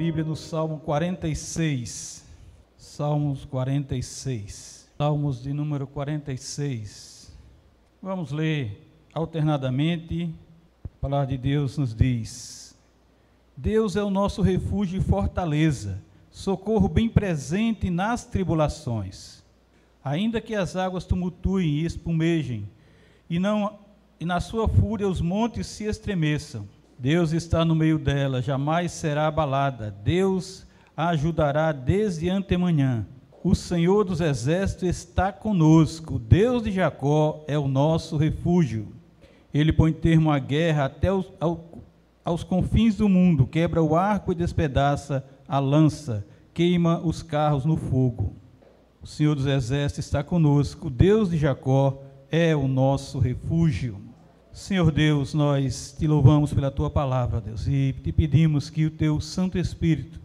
Bíblia no Salmo 46. Salmos 46. Salmos de número 46. Vamos ler alternadamente. A palavra de Deus nos diz: Deus é o nosso refúgio e fortaleza, socorro bem presente nas tribulações. Ainda que as águas tumultuem e espumejem, e não e na sua fúria os montes se estremeçam. Deus está no meio dela, jamais será abalada. Deus a ajudará desde antemanhã. O Senhor dos exércitos está conosco. Deus de Jacó é o nosso refúgio. Ele põe termo à guerra até os, ao, aos confins do mundo, quebra o arco e despedaça a lança, queima os carros no fogo. O Senhor dos exércitos está conosco. Deus de Jacó é o nosso refúgio. Senhor Deus, nós te louvamos pela tua palavra, Deus, e te pedimos que o teu Santo Espírito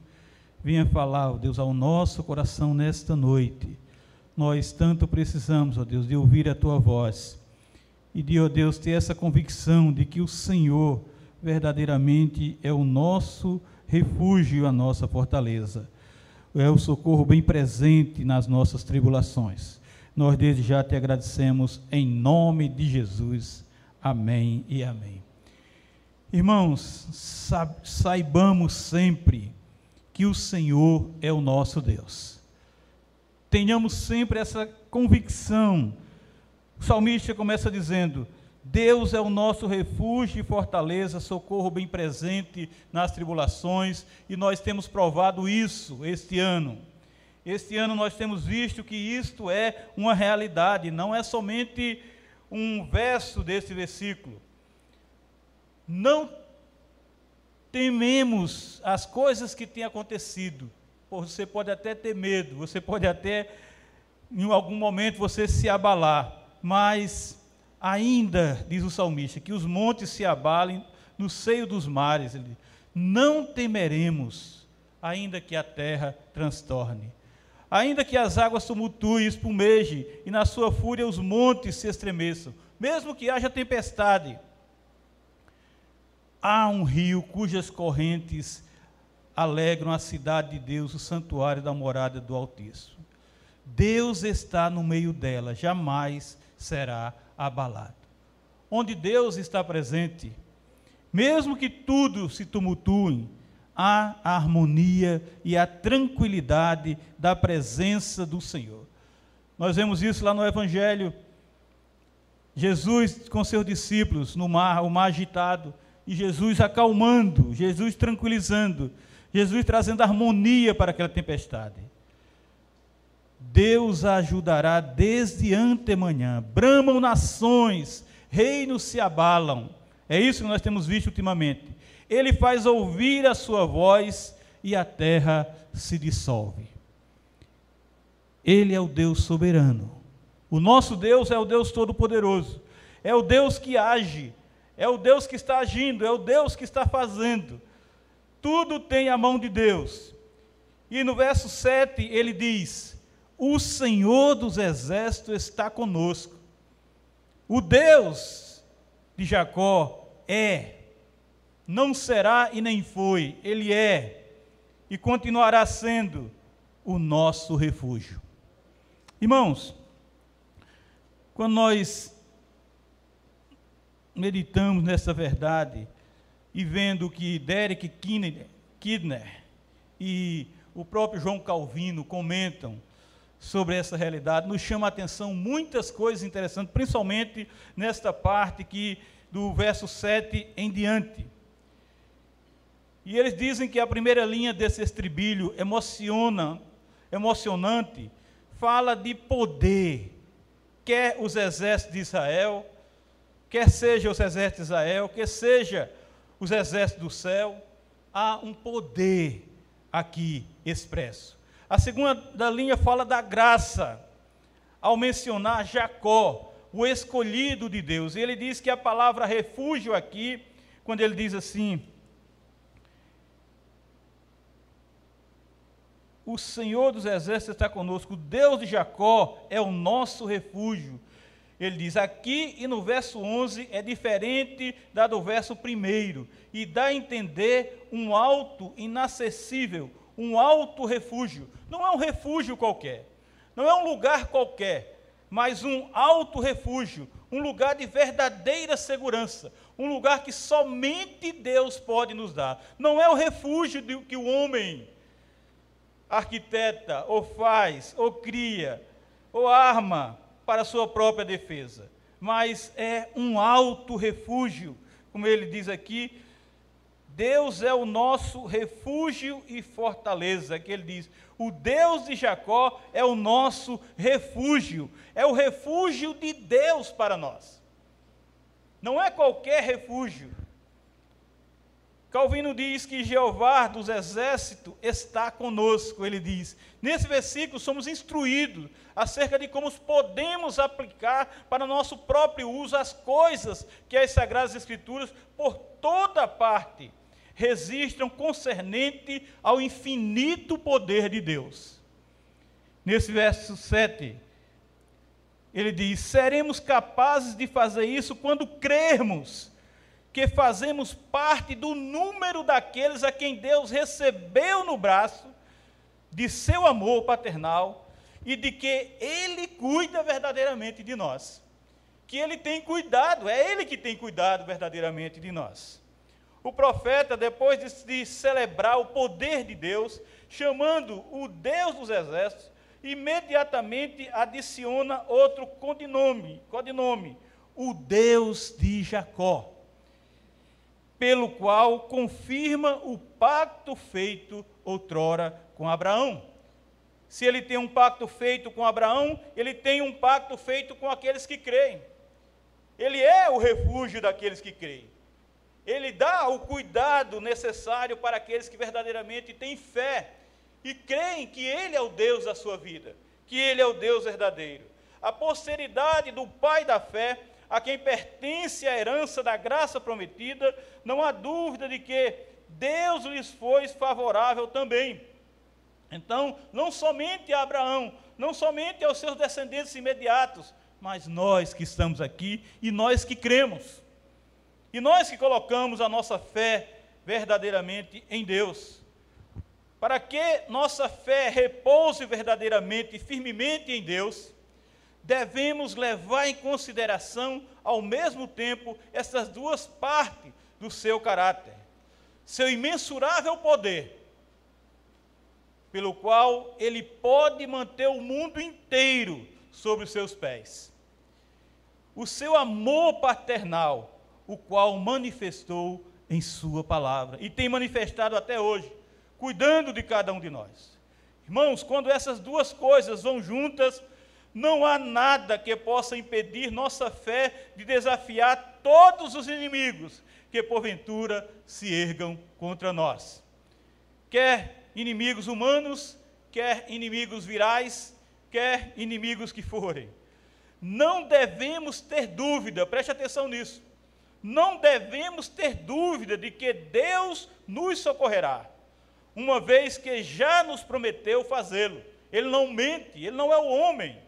venha falar, ó Deus, ao nosso coração nesta noite. Nós tanto precisamos, ó Deus, de ouvir a tua voz e de, ó Deus, ter essa convicção de que o Senhor verdadeiramente é o nosso refúgio, a nossa fortaleza. É o socorro bem presente nas nossas tribulações. Nós desde já te agradecemos em nome de Jesus. Amém e amém. Irmãos, saibamos sempre que o Senhor é o nosso Deus. Tenhamos sempre essa convicção. O salmista começa dizendo: Deus é o nosso refúgio e fortaleza, socorro bem presente nas tribulações, e nós temos provado isso este ano. Este ano nós temos visto que isto é uma realidade, não é somente um verso desse versículo. Não tememos as coisas que têm acontecido. Você pode até ter medo, você pode até, em algum momento, você se abalar, mas ainda, diz o salmista, que os montes se abalem no seio dos mares. Não temeremos, ainda que a terra transtorne. Ainda que as águas tumultuem, espumejem, e na sua fúria os montes se estremeçam, mesmo que haja tempestade, há um rio cujas correntes alegram a cidade de Deus, o santuário da morada do Altíssimo. Deus está no meio dela, jamais será abalado. Onde Deus está presente, mesmo que tudo se tumultue, a harmonia e a tranquilidade da presença do Senhor. Nós vemos isso lá no Evangelho. Jesus com seus discípulos no mar, o mar agitado, e Jesus acalmando, Jesus tranquilizando, Jesus trazendo harmonia para aquela tempestade. Deus ajudará desde antemanhã. Bramam nações, reinos se abalam. É isso que nós temos visto ultimamente ele faz ouvir a sua voz e a terra se dissolve. Ele é o Deus soberano. O nosso Deus é o Deus todo-poderoso. É o Deus que age, é o Deus que está agindo, é o Deus que está fazendo. Tudo tem a mão de Deus. E no verso 7 ele diz: O Senhor dos exércitos está conosco. O Deus de Jacó é não será e nem foi, ele é e continuará sendo o nosso refúgio. Irmãos, quando nós meditamos nessa verdade e vendo que Derek Kidner e o próprio João Calvino comentam sobre essa realidade, nos chama a atenção muitas coisas interessantes, principalmente nesta parte que do verso 7 em diante. E eles dizem que a primeira linha desse estribilho emociona, emocionante, fala de poder, quer os exércitos de Israel, quer seja os exércitos de Israel, quer seja os exércitos do céu, há um poder aqui expresso. A segunda linha fala da graça, ao mencionar Jacó, o escolhido de Deus. E ele diz que a palavra refúgio aqui, quando ele diz assim, O Senhor dos exércitos está conosco, o Deus de Jacó é o nosso refúgio. Ele diz aqui e no verso 11 é diferente da do verso 1 e dá a entender um alto inacessível, um alto refúgio. Não é um refúgio qualquer, não é um lugar qualquer, mas um alto refúgio, um lugar de verdadeira segurança, um lugar que somente Deus pode nos dar. Não é o refúgio que o homem arquiteta, ou faz, ou cria, ou arma para sua própria defesa, mas é um alto refúgio, como ele diz aqui. Deus é o nosso refúgio e fortaleza, que ele diz. O Deus de Jacó é o nosso refúgio, é o refúgio de Deus para nós. Não é qualquer refúgio. Calvino diz que Jeová dos exércitos está conosco, ele diz. Nesse versículo somos instruídos acerca de como podemos aplicar para nosso próprio uso as coisas que as Sagradas Escrituras, por toda parte, registram concernente ao infinito poder de Deus. Nesse verso 7, ele diz: Seremos capazes de fazer isso quando crermos que fazemos parte do número daqueles a quem Deus recebeu no braço de seu amor paternal e de que Ele cuida verdadeiramente de nós. Que Ele tem cuidado, é Ele que tem cuidado verdadeiramente de nós. O profeta, depois de, de celebrar o poder de Deus, chamando o Deus dos exércitos, imediatamente adiciona outro codinome, codinome o Deus de Jacó pelo qual confirma o pacto feito outrora com Abraão. Se ele tem um pacto feito com Abraão, ele tem um pacto feito com aqueles que creem. Ele é o refúgio daqueles que creem. Ele dá o cuidado necessário para aqueles que verdadeiramente têm fé e creem que Ele é o Deus da sua vida, que Ele é o Deus verdadeiro. A posteridade do pai da fé a quem pertence a herança da graça prometida, não há dúvida de que Deus lhes foi favorável também. Então, não somente a Abraão, não somente aos seus descendentes imediatos, mas nós que estamos aqui e nós que cremos. E nós que colocamos a nossa fé verdadeiramente em Deus. Para que nossa fé repouse verdadeiramente e firmemente em Deus, devemos levar em consideração, ao mesmo tempo, essas duas partes do seu caráter. Seu imensurável poder, pelo qual ele pode manter o mundo inteiro sobre os seus pés. O seu amor paternal, o qual manifestou em Sua palavra e tem manifestado até hoje, cuidando de cada um de nós. Irmãos, quando essas duas coisas vão juntas, não há nada que possa impedir nossa fé de desafiar todos os inimigos que porventura se ergam contra nós. Quer inimigos humanos, quer inimigos virais, quer inimigos que forem. Não devemos ter dúvida, preste atenção nisso. Não devemos ter dúvida de que Deus nos socorrerá, uma vez que já nos prometeu fazê-lo. Ele não mente, ele não é o homem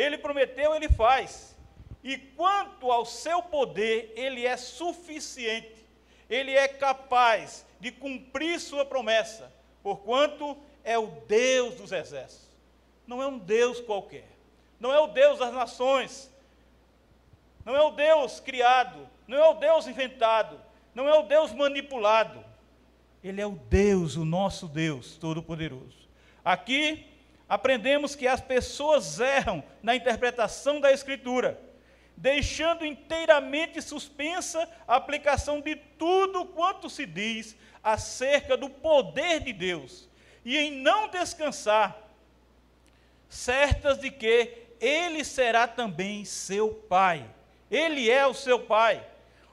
ele prometeu, ele faz. E quanto ao seu poder, ele é suficiente. Ele é capaz de cumprir sua promessa, porquanto é o Deus dos exércitos. Não é um Deus qualquer. Não é o Deus das nações. Não é o Deus criado. Não é o Deus inventado. Não é o Deus manipulado. Ele é o Deus, o nosso Deus Todo-Poderoso. Aqui aprendemos que as pessoas erram na interpretação da Escritura, deixando inteiramente suspensa a aplicação de tudo quanto se diz acerca do poder de Deus, e em não descansar, certas de que Ele será também seu Pai. Ele é o seu Pai,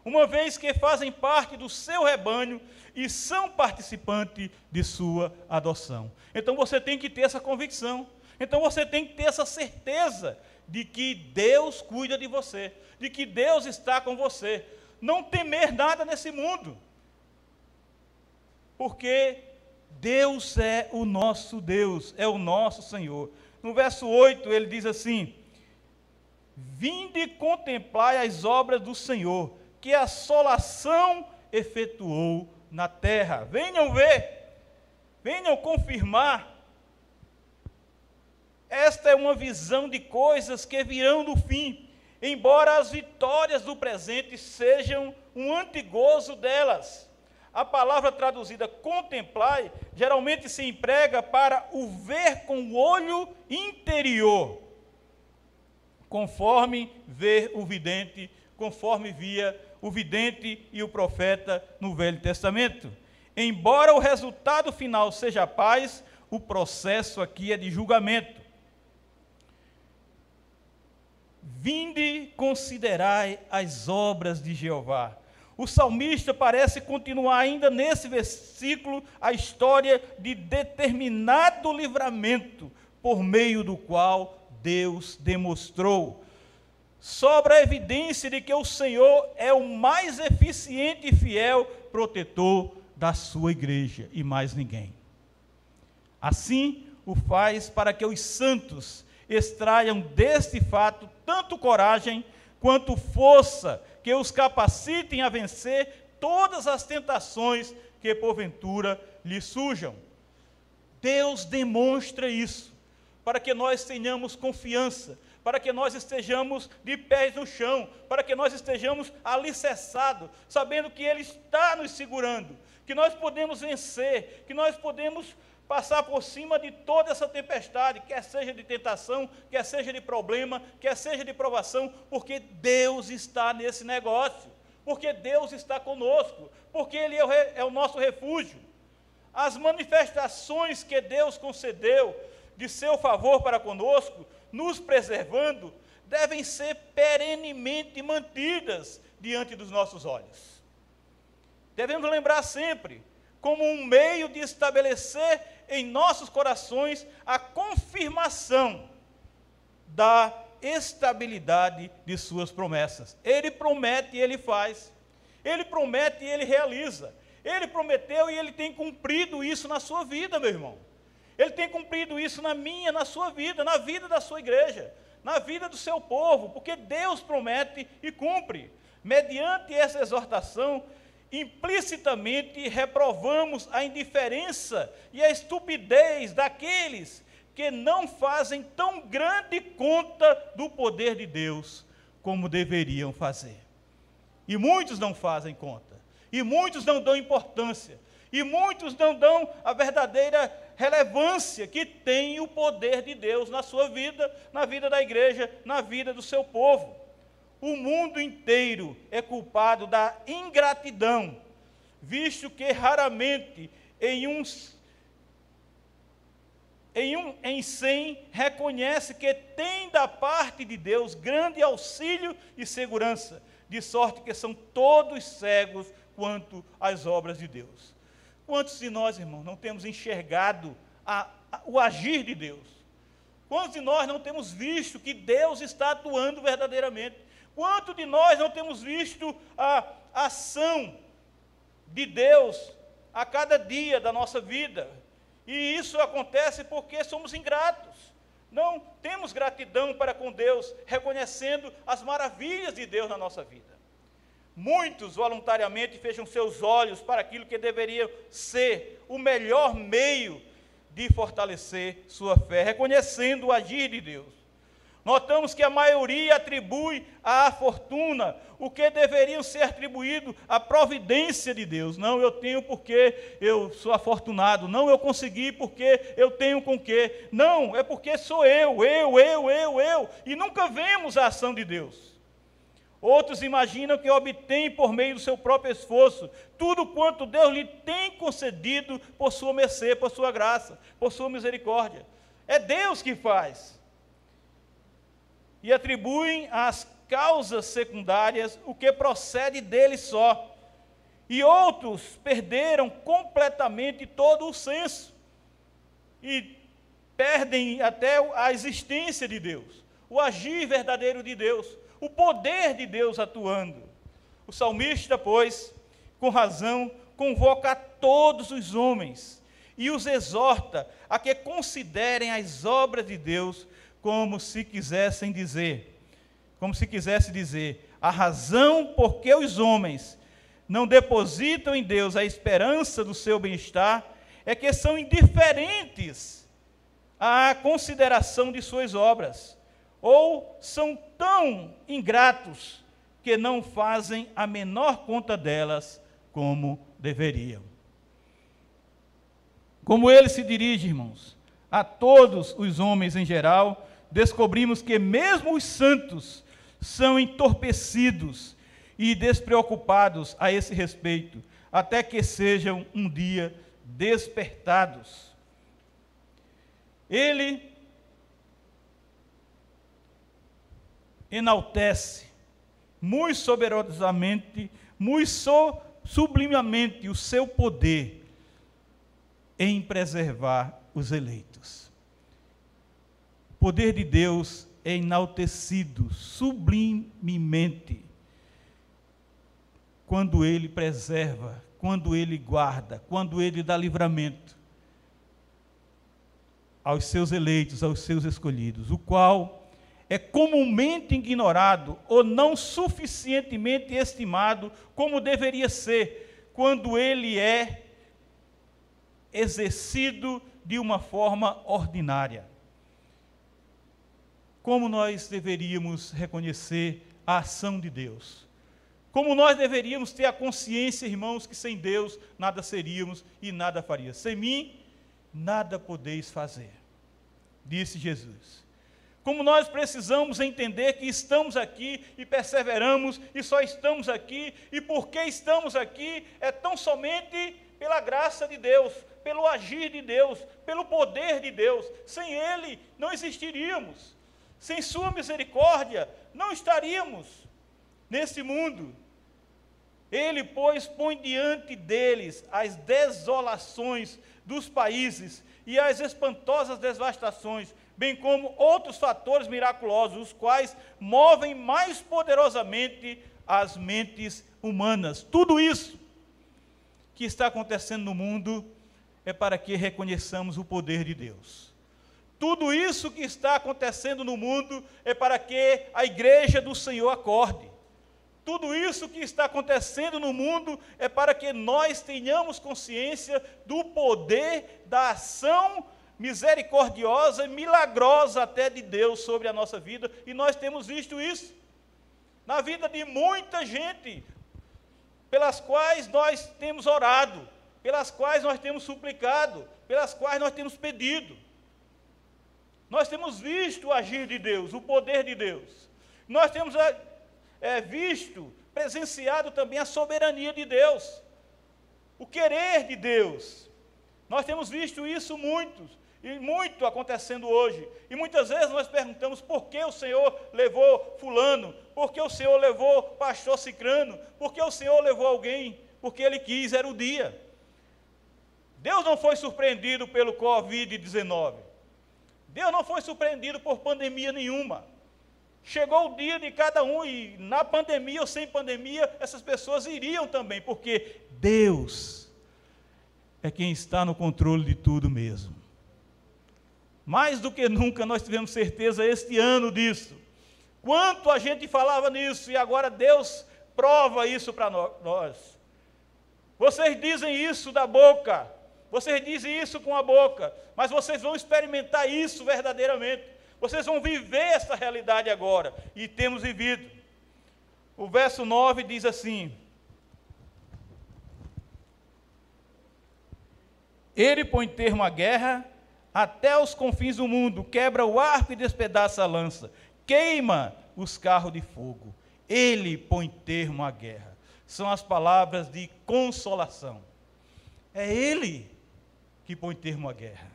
uma vez que fazem parte do seu rebanho e são participantes de sua adoção. Então você tem que ter essa convicção. Então você tem que ter essa certeza de que Deus cuida de você, de que Deus está com você. Não temer nada nesse mundo. Porque Deus é o nosso Deus, é o nosso Senhor. No verso 8 ele diz assim: Vinde e contemplai as obras do Senhor, que a assolação efetuou na terra. Venham ver, venham confirmar. Esta é uma visão de coisas que virão no fim, embora as vitórias do presente sejam um antigozo delas. A palavra traduzida contemplar geralmente se emprega para o ver com o olho interior, conforme ver o vidente, conforme via o vidente e o profeta no Velho Testamento. Embora o resultado final seja paz, o processo aqui é de julgamento. Vinde considerai as obras de Jeová o salmista parece continuar ainda nesse versículo a história de determinado livramento por meio do qual Deus demonstrou. Sobra a evidência de que o Senhor é o mais eficiente e fiel protetor da sua igreja e mais ninguém. Assim, o faz para que os santos extraiam deste fato tanto coragem quanto força que os capacitem a vencer todas as tentações que porventura lhe surjam. Deus demonstra isso, para que nós tenhamos confiança, para que nós estejamos de pés no chão, para que nós estejamos alicerçados, sabendo que Ele está nos segurando, que nós podemos vencer, que nós podemos passar por cima de toda essa tempestade, quer seja de tentação, quer seja de problema, quer seja de provação, porque Deus está nesse negócio, porque Deus está conosco, porque Ele é o, é o nosso refúgio. As manifestações que Deus concedeu de seu favor para conosco, nos preservando, devem ser perenemente mantidas diante dos nossos olhos. Devemos lembrar sempre como um meio de estabelecer em nossos corações a confirmação da estabilidade de suas promessas. Ele promete e ele faz. Ele promete e ele realiza. Ele prometeu e ele tem cumprido isso na sua vida, meu irmão. Ele tem cumprido isso na minha, na sua vida, na vida da sua igreja, na vida do seu povo, porque Deus promete e cumpre. Mediante essa exortação, implicitamente reprovamos a indiferença e a estupidez daqueles que não fazem tão grande conta do poder de Deus como deveriam fazer. E muitos não fazem conta, e muitos não dão importância, e muitos não dão a verdadeira relevância que tem o poder de Deus na sua vida, na vida da igreja, na vida do seu povo. O mundo inteiro é culpado da ingratidão, visto que raramente em uns em um em cem reconhece que tem da parte de Deus grande auxílio e segurança, de sorte que são todos cegos quanto às obras de Deus. Quantos de nós, irmãos, não temos enxergado a, a, o agir de Deus? Quantos de nós não temos visto que Deus está atuando verdadeiramente? Quanto de nós não temos visto a ação de Deus a cada dia da nossa vida? E isso acontece porque somos ingratos. Não temos gratidão para com Deus, reconhecendo as maravilhas de Deus na nossa vida. Muitos voluntariamente fecham seus olhos para aquilo que deveria ser o melhor meio de fortalecer sua fé, reconhecendo o agir de Deus. Notamos que a maioria atribui à fortuna o que deveriam ser atribuído à providência de Deus. Não, eu tenho porque eu sou afortunado. Não, eu consegui porque eu tenho com quê. Não, é porque sou eu, eu, eu, eu, eu. E nunca vemos a ação de Deus. Outros imaginam que obtém por meio do seu próprio esforço tudo quanto Deus lhe tem concedido por sua mercê, por sua graça, por sua misericórdia. É Deus que faz e atribuem às causas secundárias o que procede dele só. E outros perderam completamente todo o senso e perdem até a existência de Deus, o agir verdadeiro de Deus, o poder de Deus atuando. O salmista, pois, com razão, convoca a todos os homens e os exorta a que considerem as obras de Deus como se quisessem dizer: como se quisesse dizer, a razão por que os homens não depositam em Deus a esperança do seu bem-estar é que são indiferentes à consideração de suas obras, ou são tão ingratos que não fazem a menor conta delas como deveriam. Como ele se dirige, irmãos, a todos os homens em geral, descobrimos que mesmo os santos são entorpecidos e despreocupados a esse respeito, até que sejam um dia despertados. Ele enaltece muito soberanamente, muito sublimamente o seu poder em preservar os eleitos. O poder de Deus é enaltecido sublimemente quando ele preserva, quando ele guarda, quando ele dá livramento aos seus eleitos, aos seus escolhidos, o qual é comumente ignorado ou não suficientemente estimado como deveria ser, quando ele é exercido de uma forma ordinária. Como nós deveríamos reconhecer a ação de Deus? Como nós deveríamos ter a consciência, irmãos, que sem Deus nada seríamos e nada faria. Sem mim, nada podeis fazer, disse Jesus. Como nós precisamos entender que estamos aqui e perseveramos e só estamos aqui, e porque estamos aqui é tão somente pela graça de Deus, pelo agir de Deus, pelo poder de Deus. Sem Ele não existiríamos. Sem Sua misericórdia não estaríamos nesse mundo. Ele, pois, põe diante deles as desolações dos países e as espantosas devastações, bem como outros fatores miraculosos, os quais movem mais poderosamente as mentes humanas. Tudo isso que está acontecendo no mundo é para que reconheçamos o poder de Deus. Tudo isso que está acontecendo no mundo é para que a igreja do Senhor acorde. Tudo isso que está acontecendo no mundo é para que nós tenhamos consciência do poder da ação misericordiosa e milagrosa até de Deus sobre a nossa vida, e nós temos visto isso na vida de muita gente, pelas quais nós temos orado, pelas quais nós temos suplicado, pelas quais nós temos pedido. Nós temos visto o agir de Deus, o poder de Deus. Nós temos é, visto, presenciado também a soberania de Deus, o querer de Deus. Nós temos visto isso muitos, e muito acontecendo hoje. E muitas vezes nós perguntamos por que o Senhor levou fulano, por que o Senhor levou pastor cicrano, por que o Senhor levou alguém, porque ele quis, era o dia. Deus não foi surpreendido pelo Covid-19. Deus não foi surpreendido por pandemia nenhuma. Chegou o dia de cada um, e na pandemia ou sem pandemia, essas pessoas iriam também, porque Deus é quem está no controle de tudo mesmo. Mais do que nunca nós tivemos certeza este ano disso. Quanto a gente falava nisso e agora Deus prova isso para nós. Vocês dizem isso da boca, vocês dizem isso com a boca, mas vocês vão experimentar isso verdadeiramente. Vocês vão viver essa realidade agora, e temos vivido. O verso 9 diz assim: Ele põe termo à guerra até os confins do mundo, quebra o arco e despedaça a lança, queima os carros de fogo. Ele põe termo à guerra. São as palavras de consolação. É Ele que põe termo à guerra.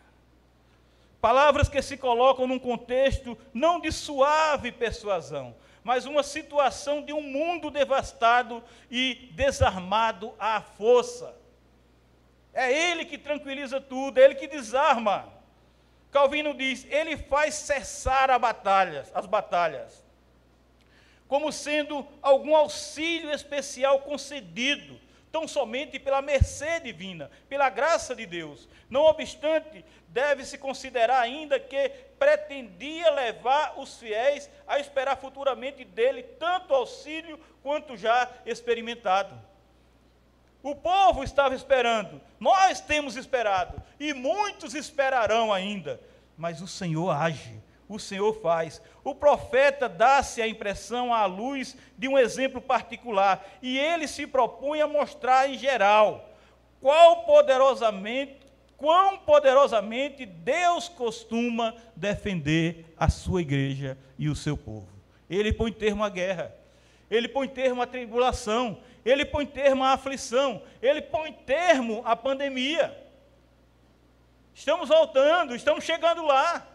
Palavras que se colocam num contexto não de suave persuasão, mas uma situação de um mundo devastado e desarmado à força. É Ele que tranquiliza tudo, é Ele que desarma. Calvino diz: Ele faz cessar batalhas, as batalhas, como sendo algum auxílio especial concedido tão somente pela mercê divina, pela graça de Deus. Não obstante, deve-se considerar ainda que pretendia levar os fiéis a esperar futuramente dele tanto auxílio quanto já experimentado. O povo estava esperando, nós temos esperado, e muitos esperarão ainda, mas o Senhor age o Senhor faz. O profeta dá-se a impressão à luz de um exemplo particular, e ele se propõe a mostrar em geral qual poderosamente, quão poderosamente Deus costuma defender a sua igreja e o seu povo. Ele põe termo à guerra, ele põe termo à tribulação, ele põe termo à aflição, ele põe termo à pandemia. Estamos voltando, estamos chegando lá.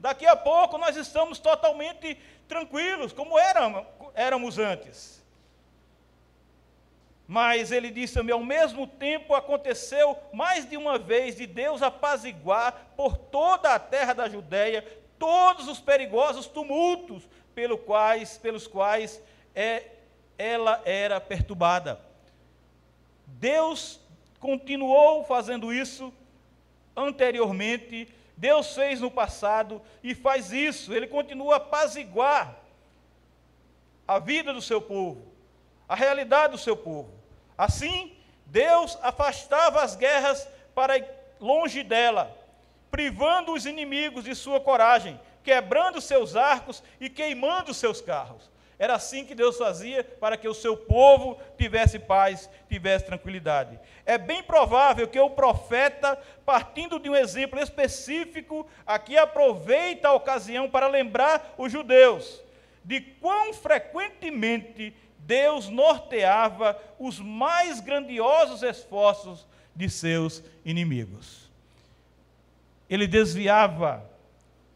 Daqui a pouco nós estamos totalmente tranquilos, como éramos, antes. Mas ele disse também: ao mesmo tempo aconteceu mais de uma vez de Deus apaziguar por toda a terra da Judéia todos os perigosos tumultos quais, pelos quais é, ela era perturbada. Deus continuou fazendo isso anteriormente Deus fez no passado e faz isso, Ele continua a apaziguar a vida do seu povo, a realidade do seu povo. Assim, Deus afastava as guerras para longe dela, privando os inimigos de sua coragem, quebrando seus arcos e queimando seus carros. Era assim que Deus fazia para que o seu povo tivesse paz, tivesse tranquilidade. É bem provável que o profeta, partindo de um exemplo específico, aqui aproveita a ocasião para lembrar os judeus de quão frequentemente Deus norteava os mais grandiosos esforços de seus inimigos. Ele desviava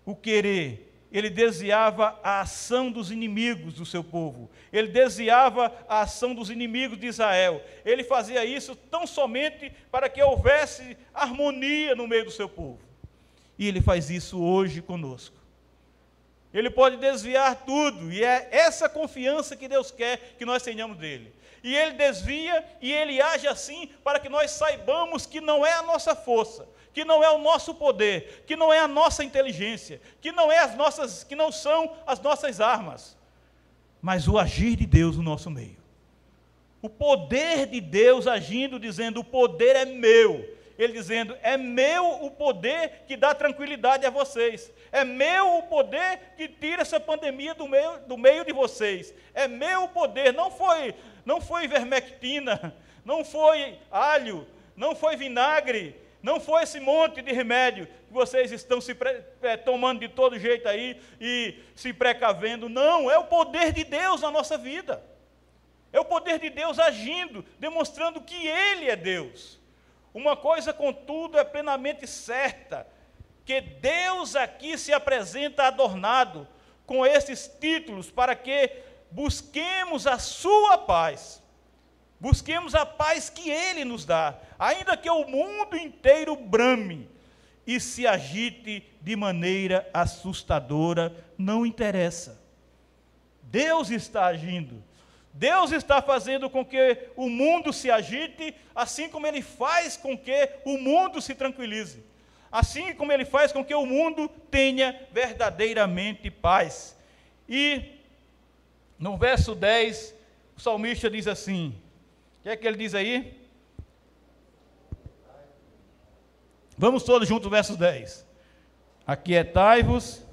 o querer ele desviava a ação dos inimigos do seu povo, ele desviava a ação dos inimigos de Israel. Ele fazia isso tão somente para que houvesse harmonia no meio do seu povo. E ele faz isso hoje conosco. Ele pode desviar tudo, e é essa confiança que Deus quer que nós tenhamos dele. E ele desvia e ele age assim para que nós saibamos que não é a nossa força, que não é o nosso poder, que não é a nossa inteligência, que não é as nossas, que não são as nossas armas, mas o agir de Deus no nosso meio. O poder de Deus agindo, dizendo: "O poder é meu". Ele dizendo: "É meu o poder que dá tranquilidade a vocês. É meu o poder que tira essa pandemia do meio, do meio de vocês. É meu o poder, não foi, não foi vermectina, não foi alho, não foi vinagre, não foi esse monte de remédio que vocês estão se é, tomando de todo jeito aí e se precavendo. Não, é o poder de Deus na nossa vida. É o poder de Deus agindo, demonstrando que Ele é Deus. Uma coisa, contudo, é plenamente certa: que Deus aqui se apresenta adornado com esses títulos para que busquemos a Sua paz Busquemos a paz que Ele nos dá, ainda que o mundo inteiro brame e se agite de maneira assustadora, não interessa. Deus está agindo. Deus está fazendo com que o mundo se agite, assim como Ele faz com que o mundo se tranquilize. Assim como Ele faz com que o mundo tenha verdadeiramente paz. E no verso 10, o salmista diz assim: o que é que ele diz aí? Vamos todos juntos, verso 10. Aquietai-vos.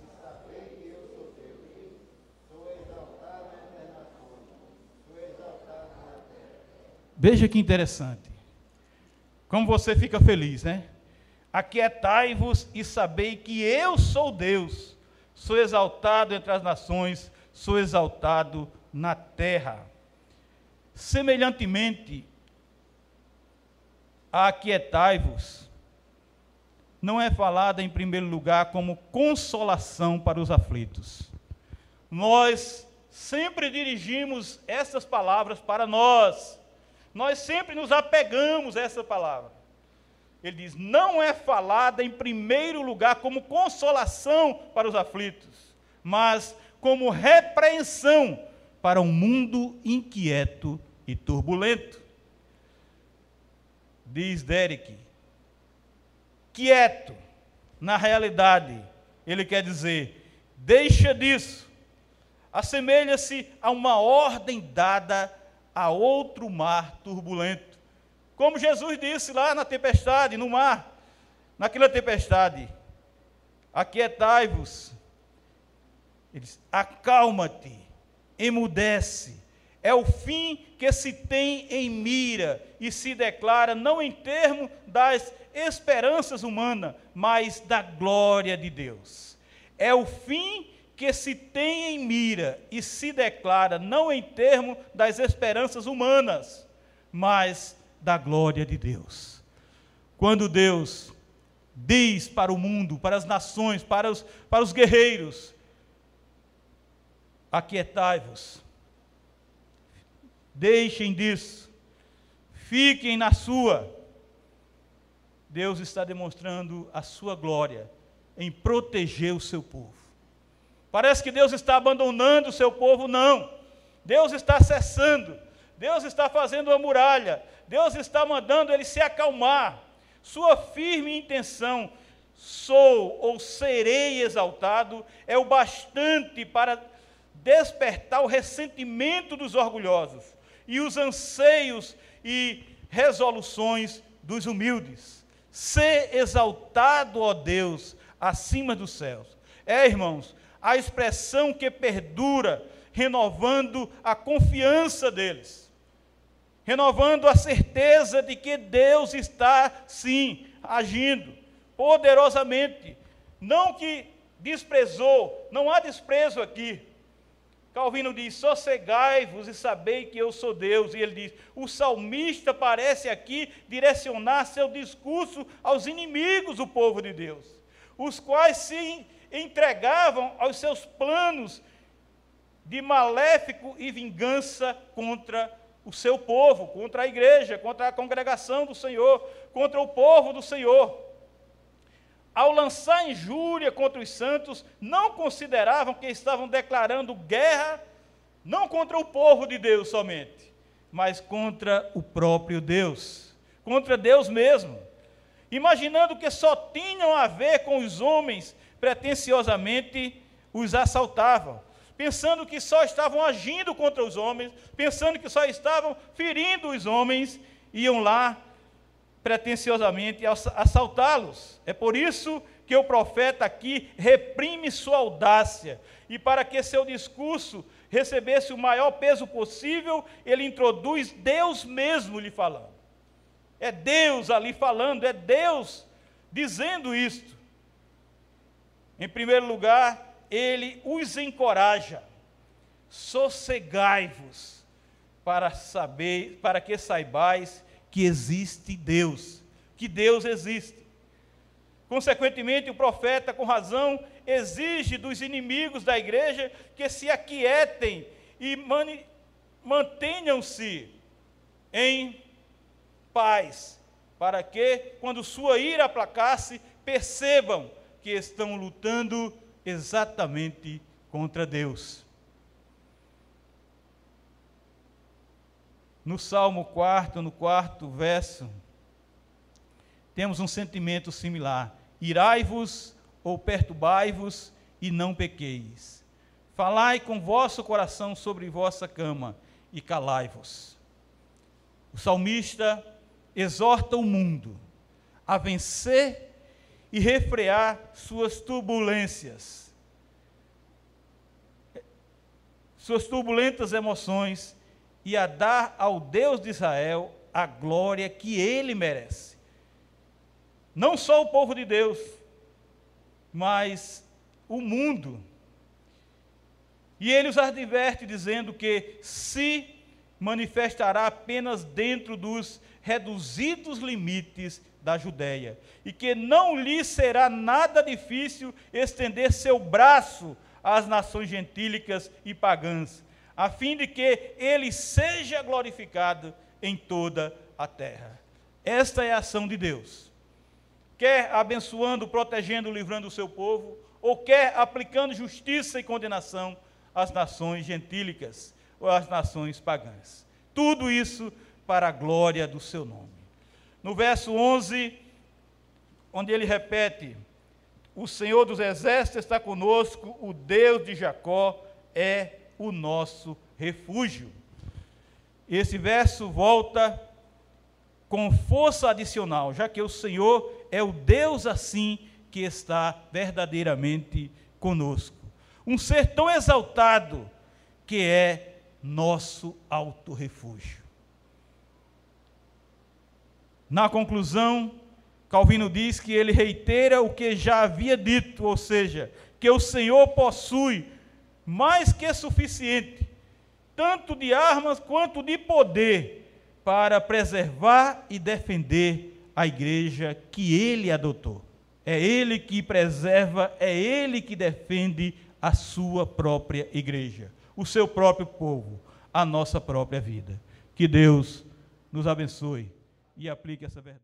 Veja que interessante. Como você fica feliz, né? Aquietai-vos e sabei que eu sou Deus. Sou exaltado entre as nações, sou exaltado na terra. Semelhantemente, aquietai-vos, não é falada em primeiro lugar como consolação para os aflitos. Nós sempre dirigimos essas palavras para nós. Nós sempre nos apegamos a essa palavra. Ele diz: não é falada em primeiro lugar como consolação para os aflitos, mas como repreensão para um mundo inquieto e turbulento. diz Derek, quieto, na realidade, ele quer dizer, deixa disso, assemelha-se a uma ordem dada a outro mar turbulento. Como Jesus disse lá na tempestade, no mar, naquela tempestade: Aquietai-vos. Ele diz: Acalma-te, emudece. É o fim que se tem em mira e se declara não em termos das esperanças humanas, mas da glória de Deus. É o fim que se tem em mira e se declara não em termos das esperanças humanas, mas da glória de Deus. Quando Deus diz para o mundo, para as nações, para os, para os guerreiros: Aquietai-vos, deixem disso, fiquem na sua. Deus está demonstrando a sua glória em proteger o seu povo. Parece que Deus está abandonando o seu povo, não. Deus está cessando. Deus está fazendo uma muralha. Deus está mandando ele se acalmar. Sua firme intenção, sou ou serei exaltado, é o bastante para despertar o ressentimento dos orgulhosos e os anseios e resoluções dos humildes. Ser exaltado, ó Deus, acima dos céus. É, irmãos, a expressão que perdura, renovando a confiança deles, renovando a certeza de que Deus está, sim, agindo poderosamente. Não que desprezou, não há desprezo aqui. Calvino diz: sossegai-vos e sabei que eu sou Deus. E ele diz: o salmista parece aqui direcionar seu discurso aos inimigos do povo de Deus, os quais se entregavam aos seus planos de maléfico e vingança contra o seu povo, contra a igreja, contra a congregação do Senhor, contra o povo do Senhor. Ao lançar injúria contra os santos, não consideravam que estavam declarando guerra, não contra o povo de Deus somente, mas contra o próprio Deus, contra Deus mesmo, imaginando que só tinham a ver com os homens pretensiosamente os assaltavam, pensando que só estavam agindo contra os homens, pensando que só estavam ferindo os homens, iam lá pretensiosamente assaltá-los. É por isso que o profeta aqui reprime sua audácia, e para que seu discurso recebesse o maior peso possível, ele introduz Deus mesmo lhe falando. É Deus ali falando, é Deus dizendo isto. Em primeiro lugar, ele os encoraja. Sossegai-vos para saber, para que saibais que existe Deus, que Deus existe. Consequentemente, o profeta, com razão, exige dos inimigos da igreja que se aquietem e mantenham-se em paz, para que, quando sua ira aplacasse, percebam que estão lutando exatamente contra Deus. No Salmo 4, no quarto verso, temos um sentimento similar: irai-vos ou perturbai-vos e não pequeis. Falai com vosso coração sobre vossa cama e calai-vos. O salmista exorta o mundo a vencer e refrear suas turbulências, suas turbulentas emoções e a dar ao Deus de Israel a glória que ele merece. Não só o povo de Deus, mas o mundo. E ele os adverte dizendo que se manifestará apenas dentro dos reduzidos limites da Judéia, e que não lhe será nada difícil estender seu braço às nações gentílicas e pagãs, a fim de que ele seja glorificado em toda a terra. Esta é a ação de Deus. Quer abençoando, protegendo, livrando o seu povo, ou quer aplicando justiça e condenação às nações gentílicas ou às nações pagãs. Tudo isso para a glória do seu nome. No verso 11, onde ele repete: O Senhor dos exércitos está conosco, o Deus de Jacó é o nosso refúgio. Esse verso volta com força adicional, já que o Senhor é o Deus assim que está verdadeiramente conosco. Um ser tão exaltado que é nosso alto refúgio. Na conclusão, Calvino diz que ele reitera o que já havia dito, ou seja, que o Senhor possui mais que suficiente, tanto de armas quanto de poder, para preservar e defender a igreja que ele adotou. É ele que preserva, é ele que defende a sua própria igreja, o seu próprio povo, a nossa própria vida. Que Deus nos abençoe e aplique essa verdade.